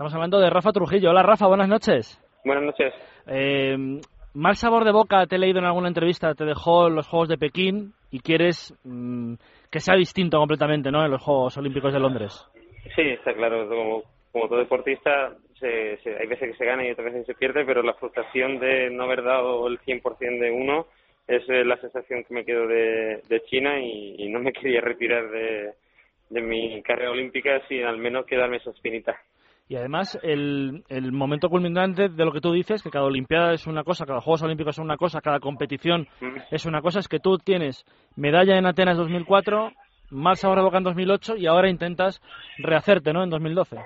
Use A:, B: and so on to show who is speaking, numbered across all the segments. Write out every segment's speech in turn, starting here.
A: Estamos hablando de Rafa Trujillo. Hola Rafa, buenas noches.
B: Buenas noches.
A: Eh, mal sabor de boca, te he leído en alguna entrevista, te dejó los Juegos de Pekín y quieres mm, que sea distinto completamente ¿no? en los Juegos Olímpicos de Londres.
B: Sí, está claro. Como, como todo deportista, se, se, hay veces que se gana y otras veces se pierde, pero la frustración de no haber dado el 100% de uno es eh, la sensación que me quedo de, de China y, y, no me quería retirar de, de mi carrera olímpica sin al menos quedarme esa espinita.
A: Y además, el, el momento culminante de lo que tú dices, que cada Olimpiada es una cosa, cada Juegos Olímpicos es una cosa, cada competición
B: Mm.
A: es una cosa, es que tú tienes medalla en Atenas 2004, mal sabor boca en 2008 y ahora intentas rehacerte, ¿no?, en 2012.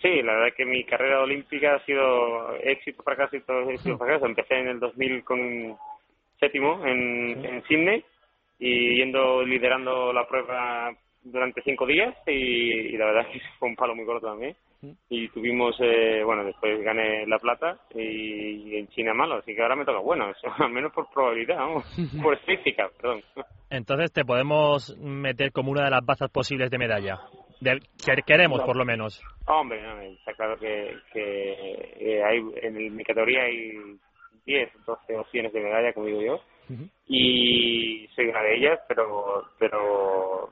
B: Sí, la verdad es que mi carrera olímpica ha sido éxito, fracaso y todo éxito, fracaso. Empecé en el 2000 con séptimo en, en Sydney y yendo liderando la prueba durante cinco días y, y la verdad es que fue un palo muy corto también. Y tuvimos, eh, bueno, después gané la plata y, y en China malo, así que ahora me toca bueno, eso, al menos por probabilidad, vamos, por estadística, perdón.
C: Entonces te podemos meter como una de las bazas posibles de medalla. Que queremos, por lo menos.
B: Hombre, no, está claro que, que eh, hay, en mi categoría hay 10, 12 opciones de medalla, como digo yo, y soy una de ellas, pero pero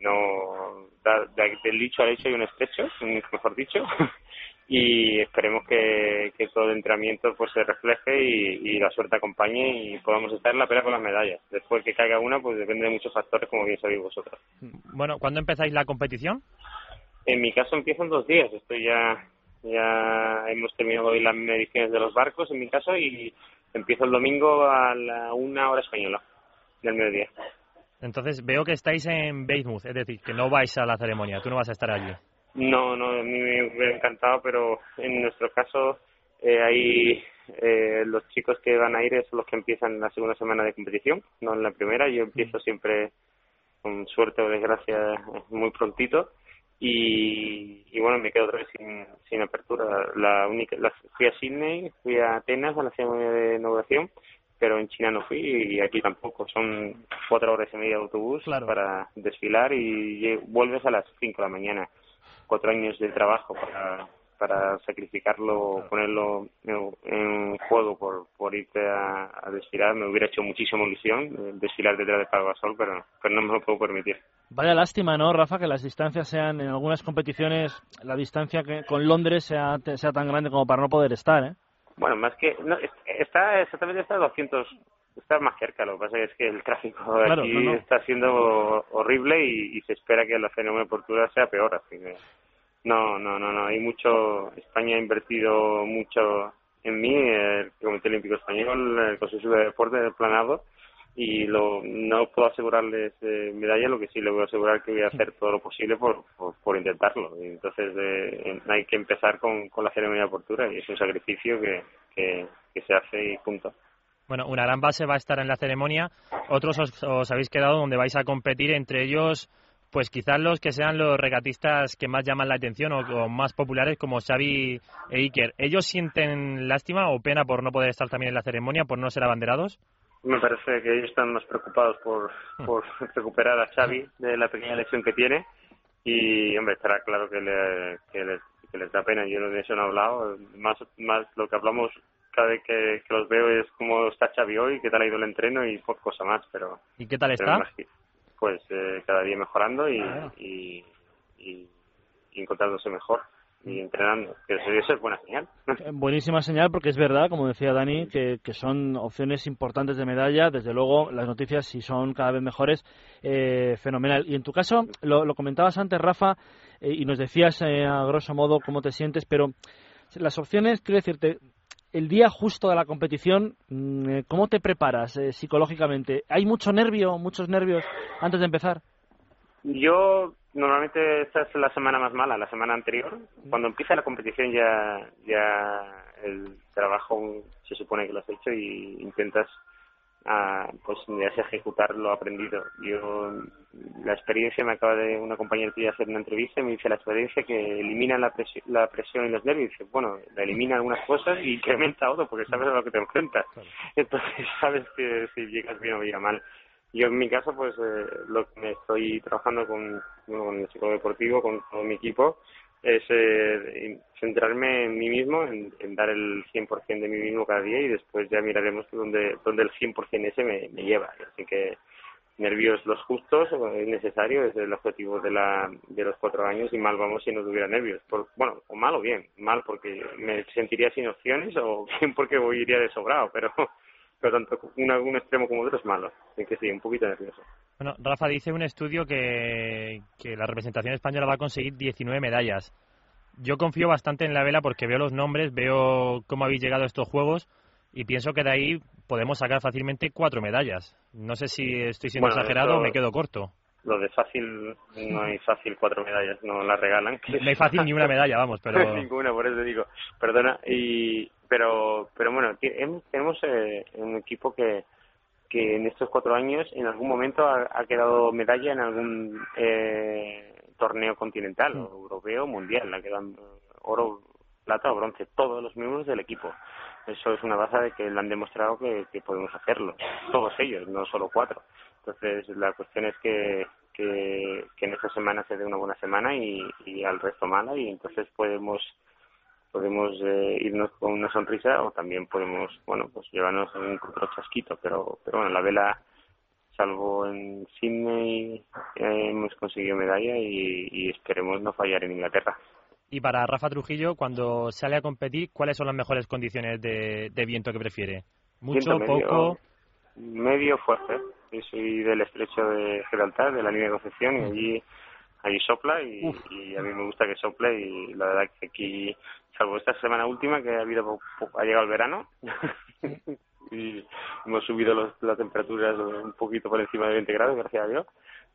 B: no da, del dicho al hecho hay un estrecho, mejor dicho, y esperemos que, que todo el entrenamiento pues se refleje y, y la suerte acompañe y podamos estar en la pelea con las medallas. Después que caiga una, pues depende de muchos factores, como bien sabéis vosotros.
C: Bueno, ¿cuándo empezáis la competición?
B: En mi caso empiezo en dos días. Estoy ya, ya hemos terminado hoy las mediciones de los barcos, en mi caso, y empiezo el domingo a la una hora española del mediodía.
C: Entonces veo que estáis en Weymouth, es decir, que no vais a la ceremonia, tú no vas a estar allí.
B: No, no, a mí me hubiera encantado, pero en nuestro caso eh, hay eh, los chicos que van a ir son los que empiezan en la segunda semana de competición, no en la primera. Yo empiezo siempre, con suerte o desgracia, muy prontito. Y, y bueno, me quedo otra vez sin, sin apertura. La única, la- fui a Sydney, fui a Atenas a la ceremonia de inauguración, pero en China no fui y aquí tampoco. Son cuatro horas y media de autobús para desfilar y vuelves a las cinco de la mañana. Cuatro años de trabajo para, para sacrificarlo, ponerlo en, en juego por, por irte a, a desfilar. Me hubiera hecho muchísima ilusión eh, desfilar detrás de Pau Gasol, pero, pero no me lo puedo permitir.
A: Vaya lástima, ¿no, Rafa? Que las distancias sean, en algunas competiciones, la distancia que con Londres sea, sea tan grande como para no poder estar, ¿eh?
B: Bueno, más que. No, es- está exactamente está a 200. Está más cerca, lo que pasa es que el tráfico
A: Claro,
B: aquí
A: no, no.
B: está siendo horrible y, y se espera que la fenómeno de Portugal sea peor. Así que. No, no, no, no. Hay mucho. España ha invertido mucho en mí, el Comité Olímpico Español, el Consejo de Deporte, el Planado. Y lo, no puedo asegurarles eh, medalla, lo que sí le voy a asegurar que voy a hacer todo lo posible por, por, intentarlo. Y entonces eh, hay que empezar con, con la ceremonia de apertura y es un sacrificio que, que, se hace y punto.
C: Bueno, una gran base va a estar en la ceremonia, otros os, os habéis quedado donde vais a competir, entre ellos, pues quizás los que sean los regatistas que más llaman la atención o más populares como Xavi e Iker. ¿Ellos sienten lástima o pena por no poder estar también en la ceremonia, por no ser abanderados?
B: Me parece que ellos están más preocupados por, por recuperar a Xavi de la pequeña lesión que tiene y, hombre, estará claro que, le, que, les, que les da pena. Yo de eso no he hablado. Más, más lo que hablamos cada vez que, que los veo es cómo está Xavi hoy, qué tal ha ido el entreno y por cosa más, pero...
C: ¿Y qué tal está?
B: Pues eh, cada día mejorando y,
C: Ah.
B: y, y, y encontrándose mejor y entrenando, que eso, es buena señal.
A: Eh, Buenísima señal porque es verdad, como decía Dani, que, que son opciones importantes de medalla. Desde luego, las noticias, si son cada vez mejores, eh, fenomenal. Y en tu caso, lo, comentabas antes, Rafa, eh, y nos decías eh, a grosso modo cómo te sientes, pero las opciones, quiero decirte, el día justo de la competición, mm, eh, ¿cómo te preparas psicológicamente? ¿Hay mucho nervio, muchos nervios antes de empezar?
B: Yo normalmente esta es la semana más mala, la semana anterior. Cuando empieza la competición ya ya el trabajo se supone que lo has hecho y intentas ah, pues ya sea ejecutar lo aprendido. Yo la experiencia me acaba de una compañera tuya hacer una entrevista y me dice la experiencia que elimina la presión, la presión y los nervios. Dice, bueno, la elimina algunas cosas y incrementa otras porque sabes a lo que te enfrentas. Entonces sabes que si llegas bien o llegas mal. Yo en mi caso, pues eh, lo que estoy trabajando con, con el psicólogo deportivo, con todo mi equipo, es eh, centrarme en mí mismo, en, dar el 100% de mí mismo cada día y después ya miraremos dónde, dónde el 100% ese me, me lleva. Así que nervios los justos, es necesario, es el objetivo de, la, de los cuatro años y mal vamos si no tuviera nervios. Por, bueno, o mal o bien, mal porque me sentiría sin opciones o bien porque voy, iría de sobrado, pero, pero tanto un, un extremo como otro es malo, así que sí, un poquito nervioso.
C: Bueno, Rafa dice un estudio que, que la representación española va a conseguir 19 medallas. Yo confío bastante en la vela porque veo los nombres, veo cómo habéis llegado a estos juegos y pienso que de ahí podemos sacar fácilmente cuatro medallas. No sé si estoy siendo exagerado o me quedo corto.
B: Lo de fácil, no hay fácil cuatro medallas, no las regalan.
C: No hay fácil ni una medalla, vamos, pero...
B: Ninguna, por eso digo, perdona. y Pero pero bueno, tenemos eh, un equipo que, que en estos cuatro años en algún momento ha, quedado medalla en algún eh, torneo continental, o europeo, mundial, ha quedado oro, plata o bronce, todos los miembros del equipo. Eso es una base de que le han demostrado que, podemos hacerlo, todos ellos, no solo cuatro. Entonces, la cuestión es que, que, en esta semana se dé una buena semana y, al resto mala, y entonces podemos podemos eh, irnos con una sonrisa o también podemos, bueno, pues llevarnos un otro chasquito, pero, pero bueno, la vela, salvo en Sydney, eh, hemos conseguido medalla y, y esperemos no fallar en Inglaterra.
C: Y para Rafa Trujillo, cuando sale a competir, ¿cuáles son las mejores condiciones de, viento que prefiere? ¿Mucho, poco?
B: Medio fuerte. Yo soy del estrecho de Gibraltar, de la línea de Concepción, y allí, allí sopla y, a mí me gusta que sople y la verdad que aquí, salvo esta semana última que ha habido ha llegado el verano y hemos subido las temperaturas un poquito por encima de 20 grados, gracias a Dios,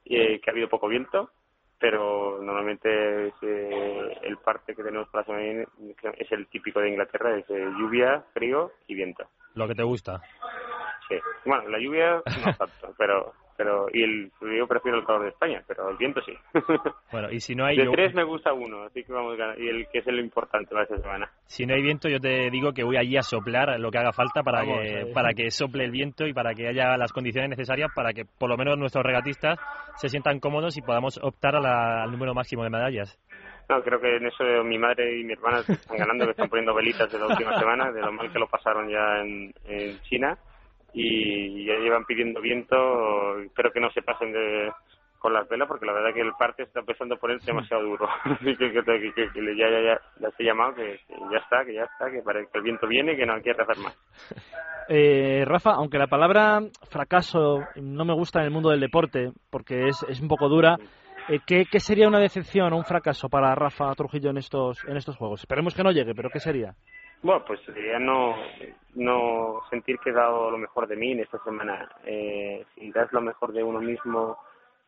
B: y eh, que ha habido poco viento pero normalmente eh, el parte que tenemos para la semana es el típico de Inglaterra, es lluvia, frío y viento.
C: Lo que te gusta.
B: Sí, bueno, la lluvia no tanto, pero pero y el yo prefiero el calor de España pero el viento sí.
C: Bueno y si no hay
B: de tres me gusta uno así que vamos a ganar. Y el que es el importante para esta semana.
C: Si no hay viento yo te digo que voy allí a soplar lo que haga falta para que para que sople el viento y para que haya las condiciones necesarias para que por lo menos nuestros regatistas se sientan cómodos y podamos optar al número máximo de medallas.
B: No, creo que en eso mi madre y mi hermana están ganando, que están poniendo velitas de la última semana, de lo mal que lo pasaron ya en, en China y ya llevan pidiendo viento, espero que no se pasen de con las velas porque la verdad que el parte está empezando a ponerse demasiado duro que, que, que, ya, ya, ya, ya he llamado que, ya está, que ya está, que, para, que el viento viene y que no hay que hacer más.
A: Eh, Rafa, aunque la palabra fracaso no me gusta en el mundo del deporte porque es, es un poco dura, eh, ¿qué, ¿qué, sería una decepción o un fracaso para Rafa Trujillo en estos, en estos juegos? Esperemos que no llegue, pero ¿qué sería?
B: Bueno, pues sería no, no sentir que he dado lo mejor de mí en esta semana. Eh, si das lo mejor de uno mismo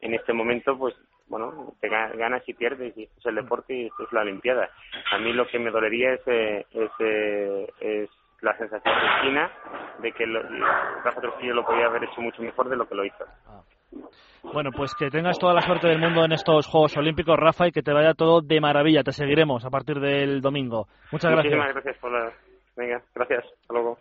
B: en este momento, pues bueno, te ganas y pierdes y esto es el deporte y esto es la Olimpiada. A mí lo que me dolería es, eh, es, eh, es la sensación de China de que lo, Rafa Trujillo lo podía haber hecho mucho mejor de lo que lo hizo.
A: Bueno, pues que tengas toda la suerte del mundo en estos Juegos Olímpicos, Rafa, y que te vaya todo de maravilla. Te seguiremos a partir del domingo. Muchas gracias.
B: Muchísimas gracias por la... Venga, gracias. Hasta luego.